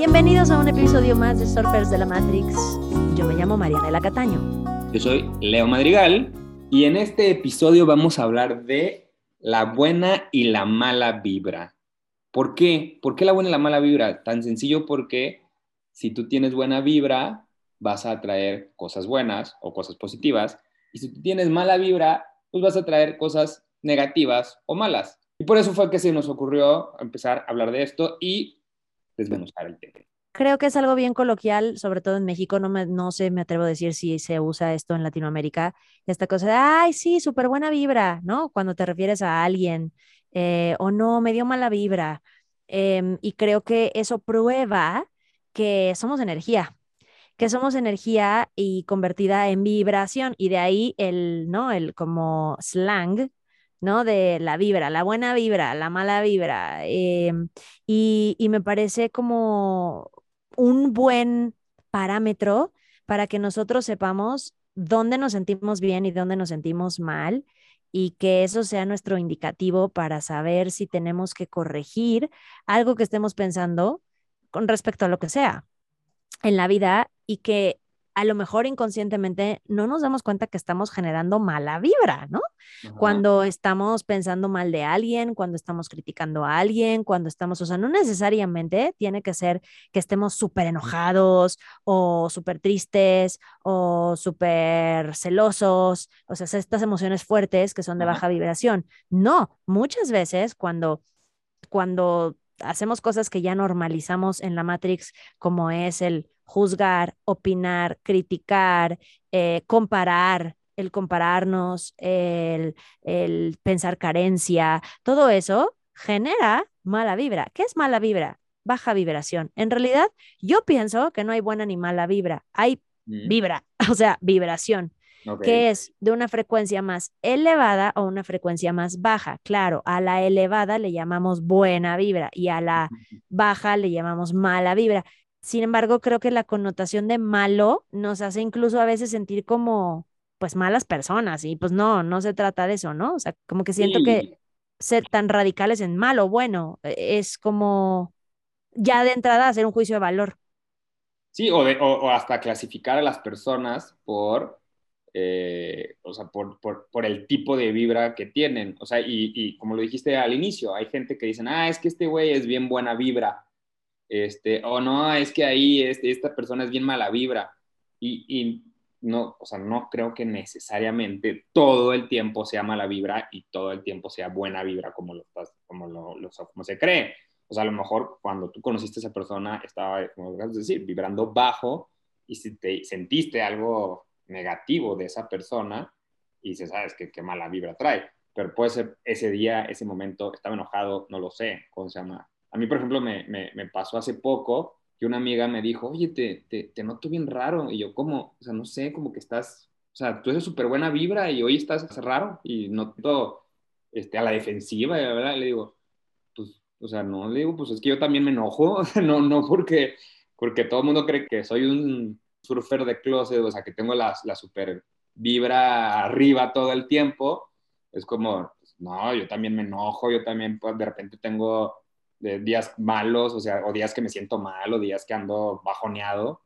Bienvenidos a un episodio más de Surfers de la Matrix. Yo me llamo Marianela Cataño. Yo soy Leo Madrigal y en este episodio vamos a hablar de la buena y la mala vibra. ¿Por qué? ¿Por qué la buena y la mala vibra? Tan sencillo porque si tú tienes buena vibra, vas a atraer cosas buenas o cosas positivas. Y si tú tienes mala vibra, pues vas a traer cosas negativas o malas. Y por eso fue que se nos ocurrió empezar a hablar de esto y desmenuzar el tema. Creo que es algo bien coloquial, sobre todo en México, no, me, no sé, me atrevo a decir si se usa esto en Latinoamérica, esta cosa de, ay, sí, súper buena vibra, ¿no? Cuando te refieres a alguien, eh, o no, me dio mala vibra. Em, y creo que eso prueba que somos energía, que somos energía y convertida en vibración, y de ahí el, ¿no? El como slang ¿no? De la vibra, la buena vibra, la mala vibra. Em, y, y me parece como un buen parámetro para que nosotros sepamos dónde nos sentimos bien y dónde nos sentimos mal y que eso sea nuestro indicativo para saber si tenemos que corregir algo que estemos pensando con respecto a lo que sea en la vida y que a lo mejor inconscientemente no nos damos cuenta que estamos generando mala vibra, ¿no? Cuando estamos pensando mal de alguien, cuando estamos criticando a alguien, cuando estamos, o sea, no necesariamente tiene que ser que estemos súper enojados o súper tristes o súper celosos, o sea, estas emociones fuertes que son de baja vibración. No, muchas veces cuando cuando hacemos cosas que ya normalizamos en la Matrix, como es el juzgar, opinar, criticar, eh, comparar, el compararnos, el, el pensar carencia, todo eso genera mala vibra. ¿Qué es mala vibra? Baja vibración. En realidad, yo pienso que no hay buena ni mala vibra, hay mm. vibra, o sea, vibración. Que es de una frecuencia más elevada o una frecuencia más baja. Claro, a la elevada le llamamos buena vibra y a la baja le llamamos mala vibra. Sin embargo, creo que la connotación de malo nos hace incluso a veces sentir como, pues, malas personas y pues no, no se trata de eso, ¿no? O sea, como que siento que ser tan radicales en malo, bueno, e, es como ya de entrada hacer un juicio de valor. Sí, o, o, hasta clasificar a las personas por, eh, o sea, por, por, por, el tipo de vibra que tienen. O sea, y, y, como lo dijiste al inicio, hay gente que dicen, ah, es que este güey es bien buena vibra este, o no, es que ahí este, esta persona es bien mala vibra. Y, y, no, o sea, no creo que necesariamente todo el tiempo sea mala vibra y todo el tiempo sea buena vibra como, lo, como, lo, como se cree. O sea, a lo mejor cuando tú conociste a esa persona estaba, como decir, vibrando bajo y si te sentiste algo negativo de esa persona y dices, sabes que qué mala vibra trae. Pero puede ser ese día, ese momento, estaba enojado, no lo sé, ¿cómo se llama? A mí, por ejemplo, me, me, pasó hace poco que una amiga me dijo, oye, te, te, te, noto bien raro. Y yo, ¿cómo? O sea, no sé, como que estás, o sea, tú eres súper buena vibra y hoy estás raro y noto este, a la defensiva, ¿verdad? Le digo, pues, o sea, no, le digo, pues es que yo también me enojo, no, no porque, porque todo el mundo cree que soy un surfer de closet, o sea, que tengo la, la super vibra arriba todo el tiempo. Es como, no, yo también me enojo, yo también pues, de repente tengo de días malos, o sea, o días que me siento mal, o días que ando bajoneado,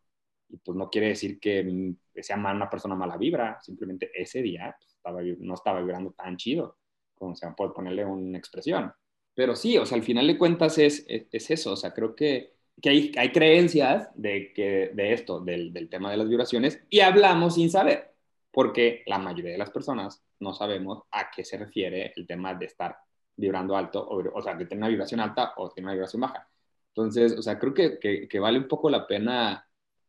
y pues no quiere decir que sea una persona mala vibra, simplemente ese día pues, no estaba vibrando tan chido, como se puede ponerle una expresión. Pero sí, o sea, al final de cuentas es, es, eso, o sea, creo que, que hay, hay, creencias de, que, de esto, del, del tema de las vibraciones, y hablamos sin saber, porque la mayoría de las personas no sabemos a qué se refiere el tema de estar vibrando alto, o, o sea, que tiene una vibración alta o tiene una vibración baja. Entonces, o sea, creo que, que, vale un poco la pena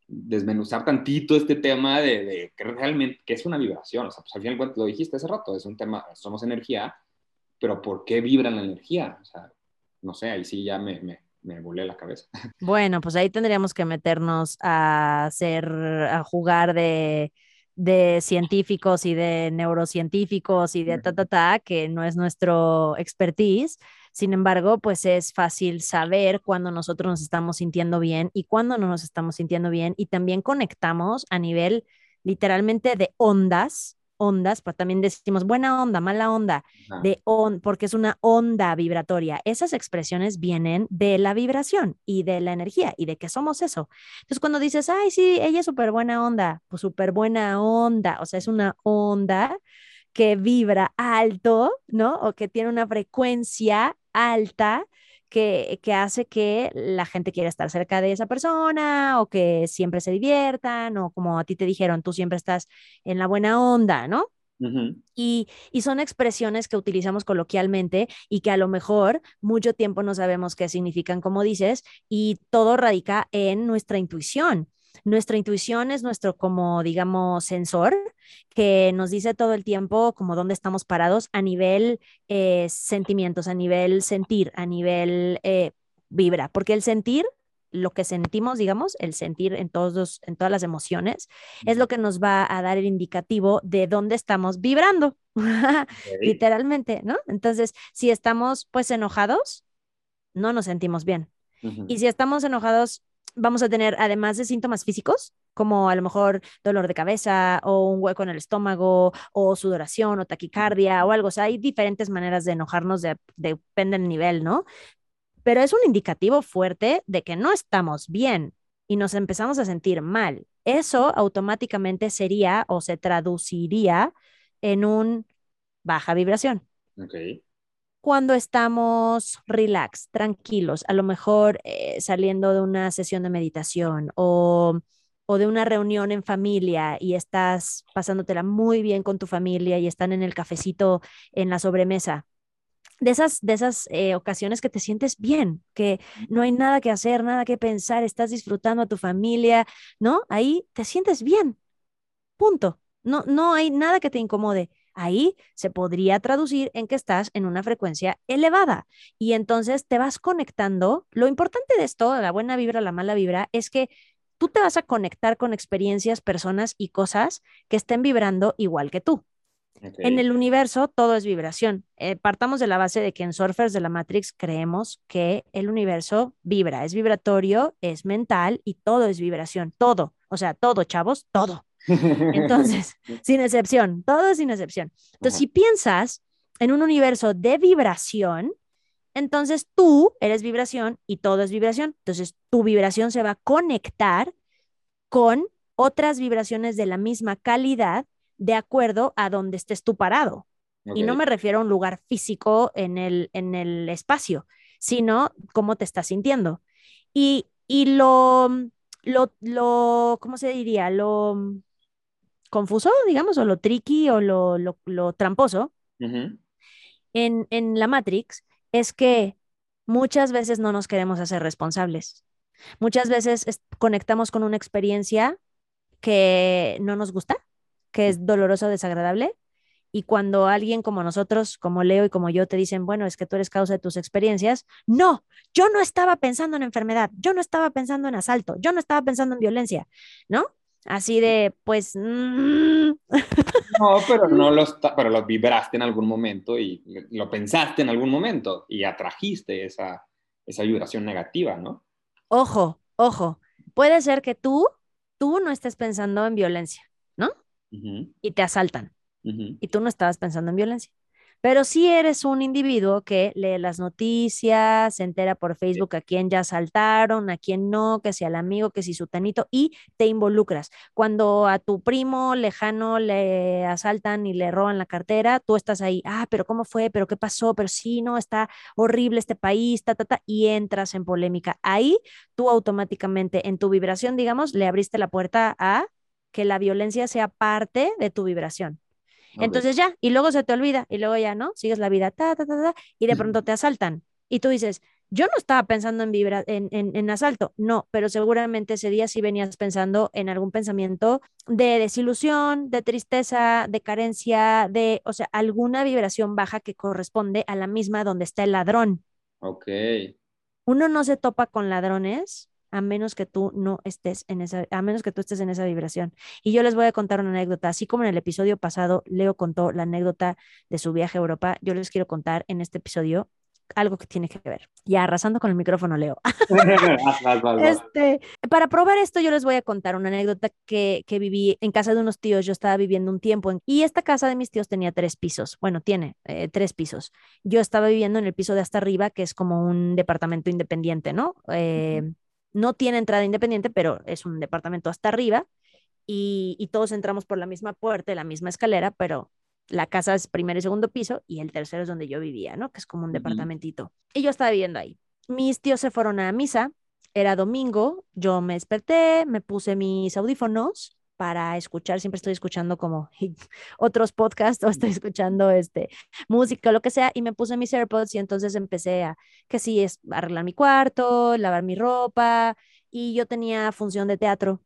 desmenuzar tantito este tema de, de que realmente, que es una vibración, o sea, pues al final lo dijiste hace rato, es un tema, somos energía, pero ¿por qué vibra la energía? O sea, no sé, ahí sí ya me, me, me volé la cabeza. Bueno, pues ahí tendríamos que meternos a hacer, a jugar de de científicos y de neurocientíficos y de ta, ta, ta, que no es nuestro expertise. Sin embargo, pues es fácil saber cuando nosotros nos estamos sintiendo bien y cuando no nos estamos sintiendo bien y también conectamos a nivel literalmente de ondas ondas, pero también decimos buena onda, mala onda, de on, porque es una onda vibratoria. Esas expresiones vienen de la vibración y de la energía y de que somos eso. Entonces, cuando dices, ay, sí, ella es súper buena onda, pues súper buena onda, o sea, es una onda que vibra alto, ¿no? O que tiene una frecuencia alta que, que, hace que la gente quiera estar cerca de esa persona o que siempre se diviertan o como a ti te dijeron, tú siempre estás en la buena onda, ¿no? y, y, son expresiones que utilizamos coloquialmente y que a lo mejor mucho tiempo no sabemos qué significan, como dices, y todo radica en nuestra intuición. Nuestra intuición es nuestro, como digamos, sensor que nos dice todo el tiempo como dónde estamos parados a nivel eh, sentimientos, a nivel sentir, a nivel eh, vibra, porque el sentir lo que sentimos, digamos, el sentir en, todos en todas las emociones, es lo que nos va a dar el indicativo de dónde estamos vibrando, literalmente, ¿no? Entonces, si estamos pues enojados, no nos sentimos bien. Y si estamos enojados, vamos a tener, además de síntomas físicos, como a lo mejor dolor de cabeza o un hueco en el estómago o sudoración o taquicardia o algo. O sea, hay diferentes maneras de enojarnos, de, depende del nivel, ¿no? Pero es un indicativo fuerte de que no estamos bien y nos empezamos a sentir mal. Eso automáticamente sería o se traduciría en un baja vibración. Cuando estamos relax, tranquilos, a lo mejor eh, saliendo de una sesión de meditación o, o, de una reunión en familia y estás pasándotela muy bien con tu familia y están en el cafecito en la sobremesa. De esas, de esas eh, ocasiones que te sientes bien, que no hay nada que hacer, nada que pensar, estás disfrutando a tu familia, ¿no? Ahí te sientes bien. Punto. No, no hay nada que te incomode ahí se podría traducir en que estás en una frecuencia elevada y entonces te vas conectando. Lo importante de esto, la buena vibra, la mala vibra, es que tú te vas a conectar con experiencias, personas y cosas que estén vibrando igual que tú. En el universo todo es vibración. Eh, partamos de la base de que en Surfers de la Matrix creemos que el universo vibra, es vibratorio, es mental y todo es vibración, todo. O sea, todo, chavos, todo. Entonces, sin excepción, todo sin excepción. Entonces, si piensas en un universo de vibración, entonces tú eres vibración y todo es vibración. Entonces, tu vibración se va a conectar con otras vibraciones de la misma calidad de acuerdo a donde estés tú parado. Y no me refiero a un lugar físico en el, en el espacio, sino cómo te estás sintiendo. Y, y lo, lo, lo, ¿cómo se diría? Lo, confuso, digamos, o lo tricky o lo, lo, tramposo en, en la Matrix es que muchas veces no nos queremos hacer responsables. Muchas veces conectamos con una experiencia que no nos gusta, que es dolorosa o desagradable. Y cuando alguien como nosotros, como Leo y como yo, te dicen, bueno, es que tú eres causa de tus experiencias, no, yo no estaba pensando en enfermedad, yo no estaba pensando en asalto, yo no estaba pensando en violencia, ¿no? Así de, pues... Mm. No, pero no lo, pero lo vibraste en algún momento y lo pensaste en algún momento y atrajiste esa, esa vibración negativa, ¿no? Ojo, ojo. Puede ser que tú, tú no estés pensando en violencia, ¿no? Y te asaltan. Y tú no estabas pensando en violencia. Pero si eres un individuo que lee las noticias, se entera por Facebook a quién ya saltaron, a quién no, que si al amigo, que si su tanito, y te involucras. Cuando a tu primo lejano le asaltan y le roban la cartera, tú estás ahí, ah, pero ¿cómo fue? ¿Pero qué pasó? Pero sí, no, está horrible este país, ta, ta, ta, y entras en polémica. Ahí tú automáticamente en tu vibración, digamos, le abriste la puerta a que la violencia sea parte de tu vibración. Entonces ya, y luego se te olvida, y luego ya, ¿no? Sigues la vida, ta, ta, ta, ta, y de pronto te asaltan. Y tú dices, yo no estaba pensando en, vibra en, en, asalto, no, pero seguramente ese día sí venías pensando en algún pensamiento de desilusión, de tristeza, de carencia, de, o sea, alguna vibración baja que corresponde a la misma donde está el ladrón. Ok. Uno no se topa con ladrones a menos que tú no estés en esa, a menos que tú estés en esa vibración. Y yo les voy a contar una anécdota, así como en el episodio pasado Leo contó la anécdota de su viaje a Europa, yo les quiero contar en este episodio algo que tiene que ver. Ya arrasando con el micrófono, Leo. Este, para probar esto, yo les voy a contar una anécdota que, que viví en casa de unos tíos. Yo estaba viviendo un tiempo en- y esta casa de mis tíos tenía tres pisos. Bueno, tiene eh, tres pisos. Yo estaba viviendo en el piso de hasta arriba, que es como un departamento independiente, ¿no? Eh, no tiene entrada independiente, pero es un departamento hasta arriba y, y todos entramos por la misma puerta, y la misma escalera, pero la casa es primer y segundo piso y el tercero es donde yo vivía, ¿no? Que es como un Ujú. departamentito. Y yo estaba viviendo ahí. Mis tíos se fueron a misa, era domingo, yo me desperté, me puse mis audífonos para escuchar, siempre estoy escuchando como otros podcasts o estoy escuchando este música o lo que sea y me puse mis AirPods y entonces empecé a que sí es arreglar mi cuarto, lavar mi ropa y yo tenía función de teatro.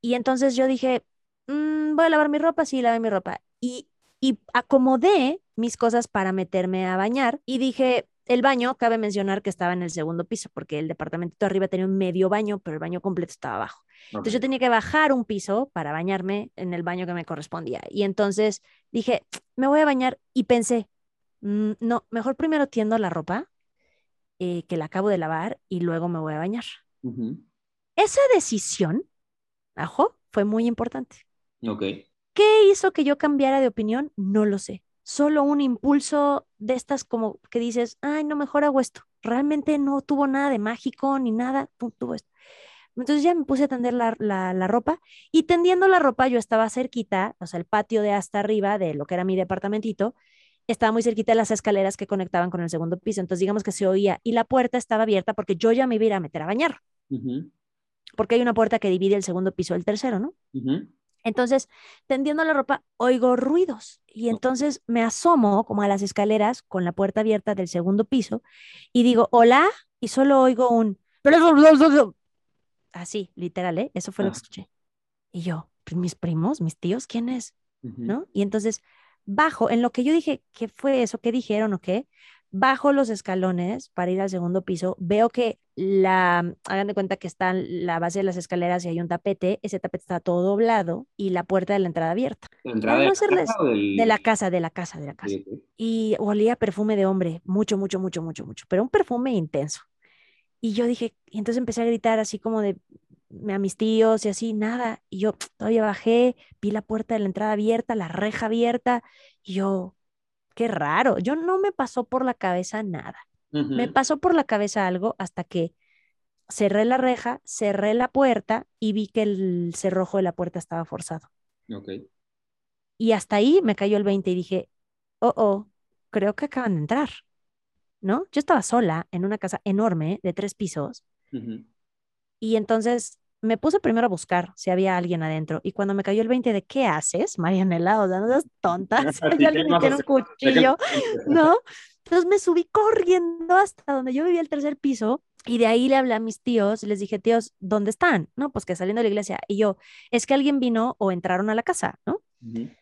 Y entonces yo dije, "Mm, voy a lavar mi ropa, sí, lavé mi ropa. Y, y acomodé mis cosas para meterme a bañar y dije, el baño, cabe mencionar que estaba en el segundo piso, porque el departamentito arriba tenía un medio baño, pero el baño completo estaba abajo. Entonces yo tenía que bajar un piso para bañarme en el baño que me correspondía. Y entonces dije, me voy a bañar y pensé, "Mm, no, mejor primero tiendo la ropa eh, que la acabo de lavar y luego me voy a bañar. Esa decisión, ajo, fue muy importante. Ok. ¿Qué hizo que yo cambiara de opinión? No lo sé. Solo un impulso de estas como que dices, ay, no, mejor hago esto. Realmente no tuvo nada de mágico ni nada, tuvo esto. Entonces ya me puse a tender la, la, la ropa y tendiendo la ropa yo estaba cerquita, o sea, el patio de hasta arriba de lo que era mi departamentito, estaba muy cerquita de las escaleras que conectaban con el segundo piso. Entonces digamos que se oía y la puerta estaba abierta porque yo ya me iba a ir a meter a bañar, porque hay una puerta que divide el segundo piso del tercero, ¿no? Entonces, tendiendo la ropa, oigo ruidos y entonces me asomo como a las escaleras con la puerta abierta del segundo piso y digo, hola, y solo oigo un... Así, literal, ¿eh? Eso fue lo que escuché. Y yo, "¿Pues mis primos, mis tíos, ¿quién es? ¿No? Y entonces bajo, en lo que yo dije, ¿qué fue eso? ¿Qué dijeron o qué? Bajo los escalones para ir al segundo piso, veo que la, hagan de cuenta que está en la base de las escaleras y hay un tapete, ese tapete está todo doblado y la puerta de la entrada abierta. ¿La entrada Para de la hacerles casa del- de la casa, de la casa, de la casa. Sí, sí. Y olía perfume de hombre, mucho, mucho, mucho, mucho, mucho, pero un perfume intenso. Y yo dije, y entonces empecé a gritar así como de a mis tíos y así, nada. Y yo todavía bajé, vi la puerta de la entrada abierta, la reja abierta, y yo, qué raro, yo no me pasó por la cabeza nada. Me pasó por la cabeza algo hasta que cerré la reja, cerré la puerta y vi que el cerrojo de la puerta estaba forzado. Y hasta ahí me cayó el 20 y dije, oh, oh, creo que acaban de entrar, ¿no? Yo estaba sola en una casa enorme de tres pisos y entonces me puse primero a buscar si había alguien adentro y cuando me cayó el 20 de ¿qué haces, Marianela? O sea, no seas tonta, si hay cuchillo, ¿no? Entonces me subí corriendo hasta donde yo vivía el tercer piso y de ahí le hablé a mis tíos y les dije, tíos, ¿dónde están? No, pues que saliendo de la iglesia. Y yo, es que alguien vino o entraron a la casa, ¿no?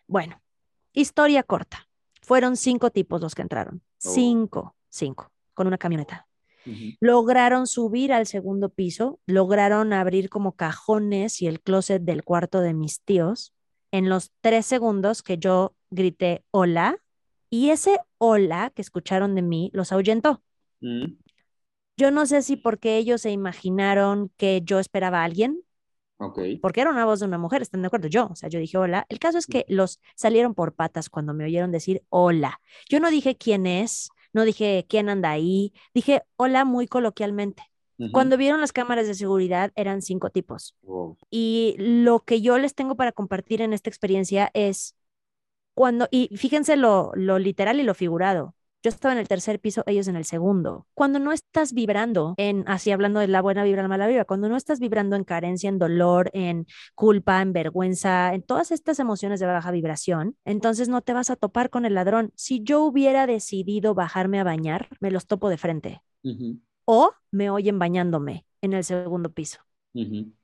Bueno, historia corta. Fueron cinco tipos los que entraron. Oh. Cinco, cinco, con una camioneta. Lograron subir al segundo piso, lograron abrir como cajones y el closet del cuarto de mis tíos en los tres segundos que yo grité hola y ese hola que escucharon de mí los ahuyentó. Ujú. Yo no sé si porque ellos se imaginaron que yo esperaba a alguien, Ok. porque era una voz de una mujer, ¿están de acuerdo? Yo, o sea, yo dije hola. El caso es que los salieron por patas cuando me oyeron decir hola. Yo no dije quién es, no dije quién anda ahí, dije hola muy coloquialmente. Cuando vieron las cámaras de seguridad eran cinco tipos. Wow. Y lo que yo les tengo para compartir en esta experiencia es cuando, y fíjense lo, lo literal y lo figurado. Yo estaba en el tercer piso, ellos en el segundo. Cuando no estás vibrando en, así hablando de la buena vibra, la mala vibra, cuando no estás vibrando en carencia, en dolor, en culpa, en vergüenza, en todas estas emociones de baja vibración, entonces no te vas a topar con el ladrón. Si yo hubiera decidido bajarme a bañar, me los topo de frente. O me oyen bañándome en el segundo piso.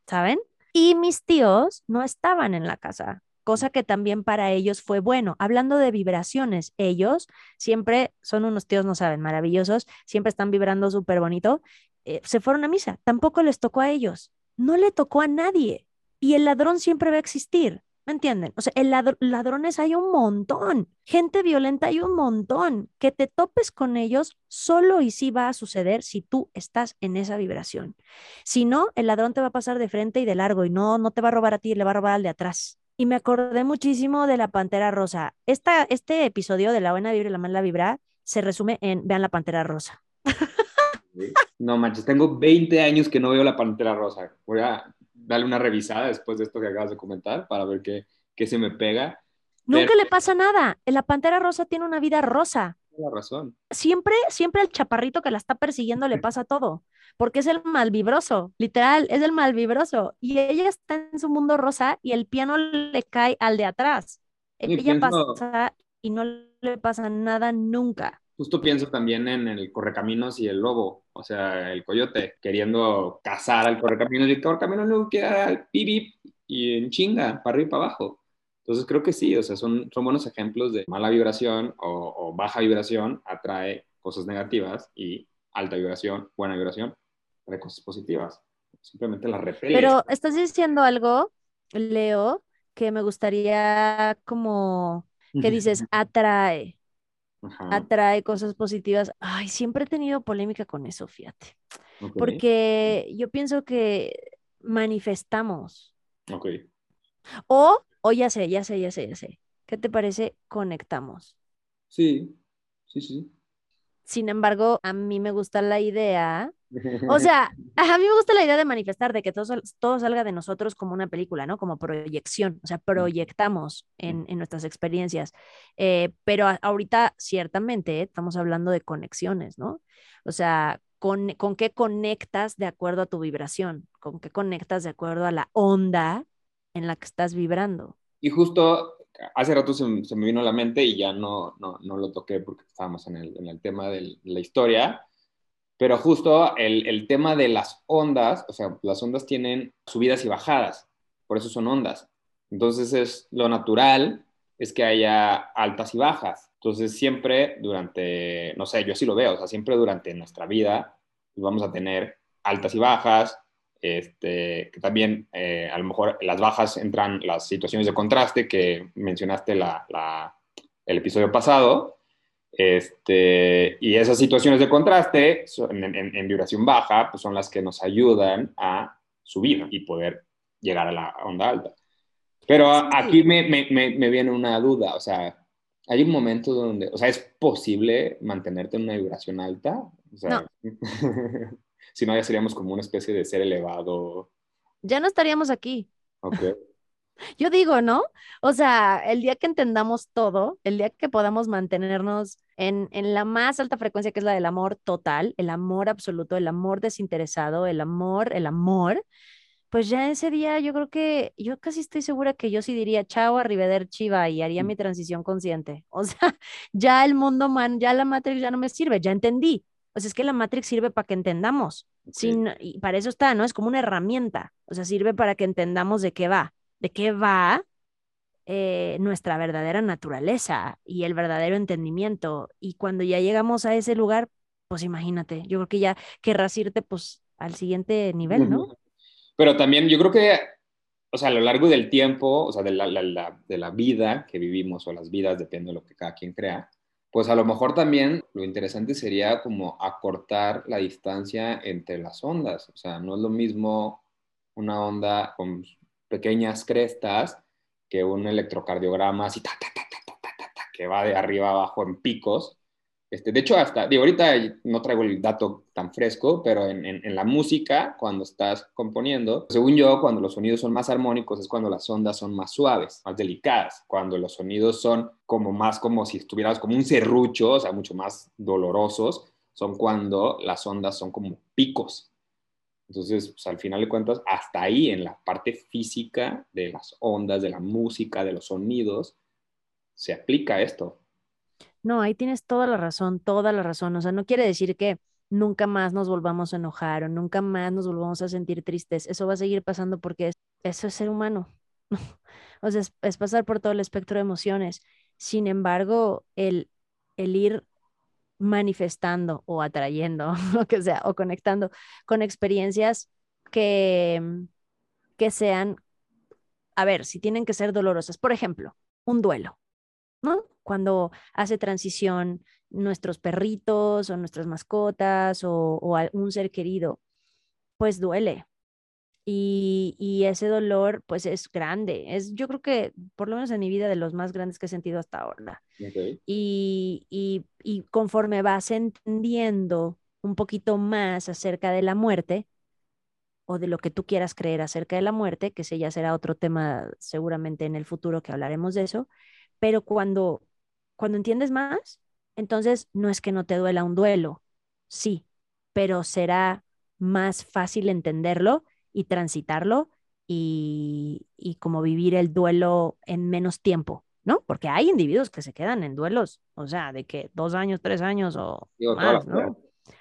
¿saben? Y mis tíos no estaban en la casa, cosa que también para ellos fue bueno. Hablando de vibraciones, ellos siempre son unos tíos, no saben, maravillosos, siempre están vibrando súper bonito. eh, se fueron a misa, tampoco les tocó a ellos, no le tocó a nadie. Y el ladrón siempre va a existir. ¿me entienden? O sea, el ladrones hay un montón, gente violenta hay un montón. Que te topes con ellos solo y sí va a suceder si tú estás en esa vibración. Si no, el ladrón te va a pasar de frente y de largo y no, no te va a robar a ti, le va a robar al de atrás. Y me acordé muchísimo de la Pantera Rosa. Esta, este episodio de La Buena Vibra y la Mala Vibra se resume en Vean la Pantera Rosa. No manches, tengo 20 años que no veo la Pantera Rosa. Voy a darle una revisada después de esto que acabas de comentar para ver qué, qué se me pega. Nunca le pasa nada. La Pantera Rosa tiene una vida rosa. La razón. Siempre, siempre al chaparrito que la está persiguiendo le pasa todo, porque es el malvibroso, literal, es el malvibroso. Y ella está en su mundo rosa y el piano le cae al de atrás. ella pasa y no le pasa nada nunca justo pienso también en el correcaminos y el lobo, o sea, el coyote, queriendo cazar al correcaminos y el correcaminos luego queda al pibip y en chinga, para arriba y para abajo. Entonces creo que sí, o sea, son, son buenos ejemplos de mala vibración o, baja vibración atrae cosas negativas y alta vibración, buena vibración, atrae cosas positivas. Simplemente las repele. Pero estás diciendo algo, Leo, que me gustaría como que dices atrae atrae cosas positivas. Ay, siempre he tenido polémica con eso, fíjate. Porque yo pienso que manifestamos. Ok. O, o ya sé, ya sé, ya sé, ya sé. ¿Qué te parece? Conectamos. Sí, sí, sí. Sin embargo, a mí me gusta la idea o sea, a mí me gusta la idea de manifestar, de que todo, todo salga de nosotros como una película, ¿no? Como proyección, o sea, proyectamos en, en nuestras experiencias. Eh, pero ahorita, ciertamente, estamos hablando de conexiones, ¿no? O sea, con, con qué conectas de acuerdo a tu vibración, con qué conectas de acuerdo a la onda en la que estás vibrando. Y justo hace rato se, me vino a la mente y ya no, no, no lo toqué porque estábamos en el, en el tema de la historia pero justo el, el, tema de las ondas, o sea, las ondas tienen subidas y bajadas, por eso son ondas. Entonces es lo natural es que haya altas y bajas. Entonces siempre durante, no sé, yo sí lo veo, o sea, siempre durante nuestra vida vamos a tener altas y bajas, este, que también eh, a lo mejor las bajas entran las situaciones de contraste que mencionaste la, la, el episodio pasado, este, y esas situaciones de contraste en, vibración baja pues son las que nos ayudan a subir y poder llegar a la onda alta. Pero aquí me, me, me, viene una duda, o sea, hay un momento donde, o sea, ¿es posible mantenerte en una vibración alta? O sea, no. si no, ya seríamos como una especie de ser elevado. Ya no estaríamos aquí. Ok. Yo digo, ¿no? O sea, el día que entendamos todo, el día que podamos mantenernos en, en, la más alta frecuencia, que es la del amor total, el amor absoluto, el amor desinteresado, el amor, el amor, pues ya ese día yo creo que, yo casi estoy segura que yo sí diría chao, arriveder chiva y haría mm. mi transición consciente. O sea, ya el mundo man, ya la Matrix ya no me sirve, ya entendí. O sea, es que la Matrix sirve para que entendamos. Sin, y para eso está, ¿no? Es como una herramienta. O sea, sirve para que entendamos de qué va de qué va eh, nuestra verdadera naturaleza y el verdadero entendimiento. Y cuando ya llegamos a ese lugar, pues imagínate, yo creo que ya querrás irte pues al siguiente nivel, ¿no? Pero también yo creo que, o sea, a lo largo del tiempo, o sea, de la, de la vida que vivimos o las vidas, depende de lo que cada quien crea, pues a lo mejor también lo interesante sería como acortar la distancia entre las ondas. O sea, no es lo mismo una onda con pequeñas crestas que un electrocardiograma así, ta, ta, ta, que va de arriba abajo en picos. Este, de hecho, hasta, ahorita no traigo el dato tan fresco, pero en, en, la música, cuando estás componiendo, según yo, cuando los sonidos son más armónicos es cuando las ondas son más suaves, más delicadas. Cuando los sonidos son como más como si estuvieras como un serrucho, o sea, mucho más dolorosos, son cuando las ondas son como picos. Entonces, pues, al final de cuentas, hasta ahí en la parte física de las ondas, de la música, de los sonidos, se aplica esto. No, ahí tienes toda la razón, toda la razón. O sea, no quiere decir que nunca más nos volvamos a enojar o nunca más nos volvamos a sentir tristes. Eso va a seguir pasando porque eso es ser humano. o sea, es, pasar por todo el espectro de emociones. Sin embargo, el, el ir manifestando o atrayendo, lo que sea, o conectando con experiencias que, que sean a ver, si tienen que ser dolorosas. Por ejemplo, un duelo, ¿no? Cuando hace transición nuestros perritos o nuestras mascotas o, o un ser querido, pues duele, y, ese dolor pues es grande. Es, yo creo que por lo menos en mi vida de los más grandes que he sentido hasta ahora. Y, y, conforme vas entendiendo un poquito más acerca de la muerte o de lo que tú quieras creer acerca de la muerte, que ese ya será otro tema seguramente en el futuro que hablaremos de eso, pero cuando, cuando entiendes más, entonces no es que no te duela un duelo, sí, pero será más fácil entenderlo y transitarlo y, y como vivir el duelo en menos tiempo, ¿no? Porque hay individuos que se quedan en duelos, o sea, de que dos años, tres años o más, ¿no?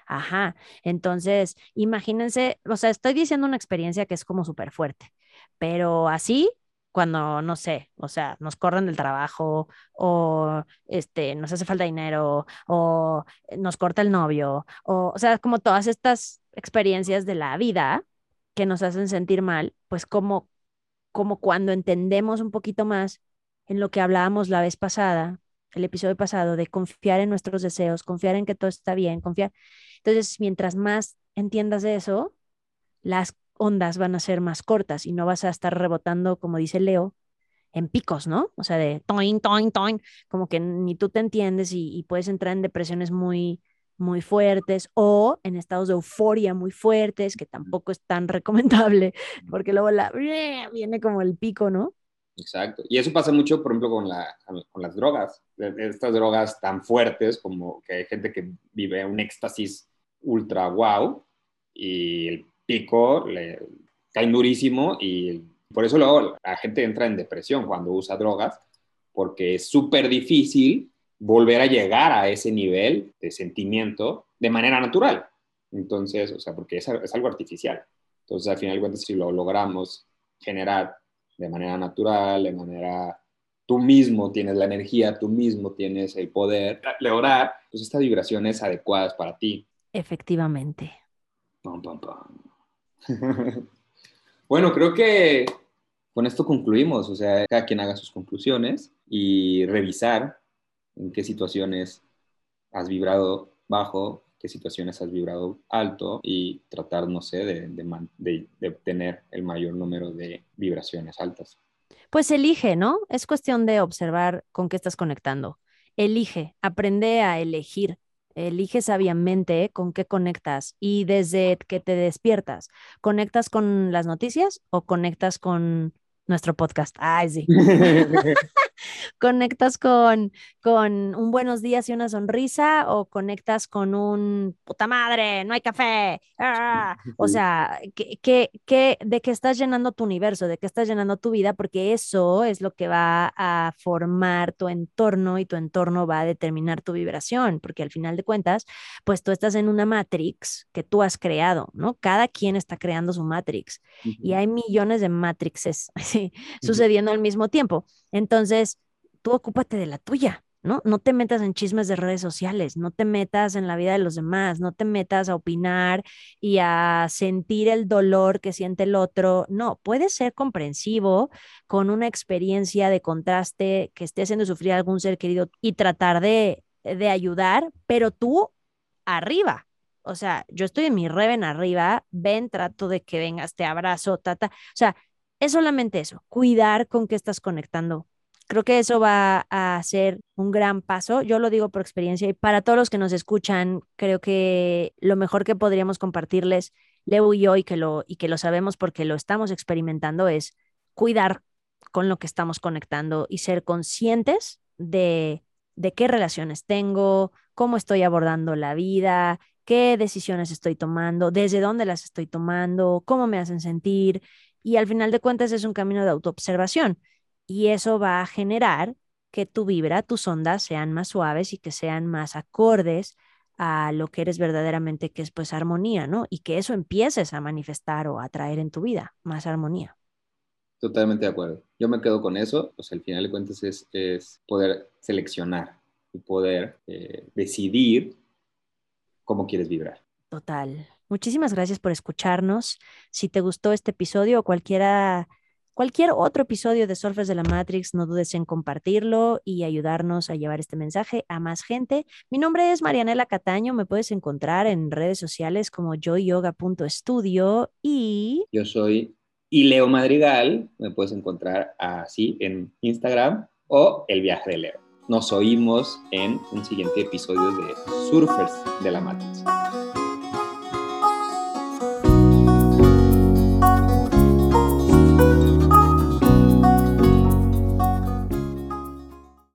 Ajá, entonces, imagínense, o sea, estoy diciendo una experiencia que es como súper fuerte, pero así, cuando, no sé, o sea, nos corren del trabajo o este, nos hace falta dinero o nos corta el novio, o, o sea, como todas estas experiencias de la vida, que nos hacen sentir mal, pues como, como cuando entendemos un poquito más en lo que hablábamos la vez pasada, el episodio pasado, de confiar en nuestros deseos, confiar en que todo está bien, confiar. Entonces, mientras más entiendas eso, las ondas van a ser más cortas y no vas a estar rebotando, como dice Leo, en picos, ¿no? O sea, de toin, toin, toin, como que ni tú te entiendes y, y puedes entrar en depresiones muy, muy fuertes o en estados de euforia muy fuertes, que tampoco es tan recomendable, porque luego la, viene como el pico, ¿no? Exacto. Y eso pasa mucho, por ejemplo, con, la, con las drogas. Estas drogas tan fuertes como que hay gente que vive un éxtasis ultra wow y el pico le cae durísimo y por eso luego la gente entra en depresión cuando usa drogas porque es súper difícil volver a llegar a ese nivel de sentimiento de manera natural. Entonces, o sea, porque es, es algo artificial. Entonces, al final de cuentas, si lo logramos generar de manera natural, de manera tú mismo tienes la energía, tú mismo tienes el poder lograr pues estas vibraciones adecuadas para ti. Efectivamente. bueno, creo que con esto concluimos, o sea, cada quien haga sus conclusiones y revisar en qué situaciones has vibrado bajo, qué situaciones has vibrado alto y tratar, no sé, de, de, obtener el mayor número de vibraciones altas. Pues elige, ¿no? Es cuestión de observar con qué estás conectando. Elige, aprende a elegir. Elige sabiamente con qué conectas y desde que te despiertas, ¿conectas con las noticias o conectas con nuestro podcast. Ay, sí. ¿Conectas con, con un buenos días y una sonrisa o conectas con un puta madre, no hay café? ¡Ah! O sea, ¿qué, qué, de qué estás llenando tu universo? ¿De qué estás llenando tu vida? Porque eso es lo que va a formar tu entorno y tu entorno va a determinar tu vibración, porque al final de cuentas, pues tú estás en una matrix que tú has creado, ¿no? Cada quien está creando su matrix y hay millones de matrixes sucediendo al mismo tiempo. Entonces, tú ocúpate de la tuya, ¿no? No te metas en chismes de redes sociales, no te metas en la vida de los demás, no te metas a opinar y a sentir el dolor que siente el otro. No, puedes ser comprensivo con una experiencia de contraste que esté haciendo sufrir a algún ser querido y tratar de, de ayudar, pero tú arriba, o sea, yo estoy en mi reven arriba, ven, trato de que vengas, te abrazo, tata. O sea, es solamente eso, cuidar con qué estás conectando. Creo que eso va a ser un gran paso. Yo lo digo por experiencia y para todos los que nos escuchan, creo que lo mejor que podríamos compartirles, Leo y yo, y que lo, y que lo sabemos porque lo estamos experimentando, es cuidar con lo que estamos conectando y ser conscientes de, de qué relaciones tengo, cómo estoy abordando la vida, qué decisiones estoy tomando, desde dónde las estoy tomando, cómo me hacen sentir y al final de cuentas es un camino de autoobservación y eso va a generar que tu vibra, tus ondas sean más suaves y que sean más acordes a lo que eres verdaderamente, que es pues armonía, ¿no? Y que eso empieces a manifestar o a traer en tu vida, más armonía. Totalmente de acuerdo. Yo me quedo con eso, pues al final de cuentas es, es poder seleccionar y poder eh, decidir cómo quieres vibrar. Total. Muchísimas gracias por escucharnos. Si te gustó este episodio o cualquiera cualquier otro episodio de Surfers de la Matrix, no dudes en compartirlo y ayudarnos a llevar este mensaje a más gente. Mi nombre es Marianela Cataño, me puedes encontrar en redes sociales como joyoga.studio y... Yo soy Leo Madrigal, me puedes encontrar así en Instagram o El Viaje de Leo. Nos oímos en un siguiente episodio de Surfers de la Matrix.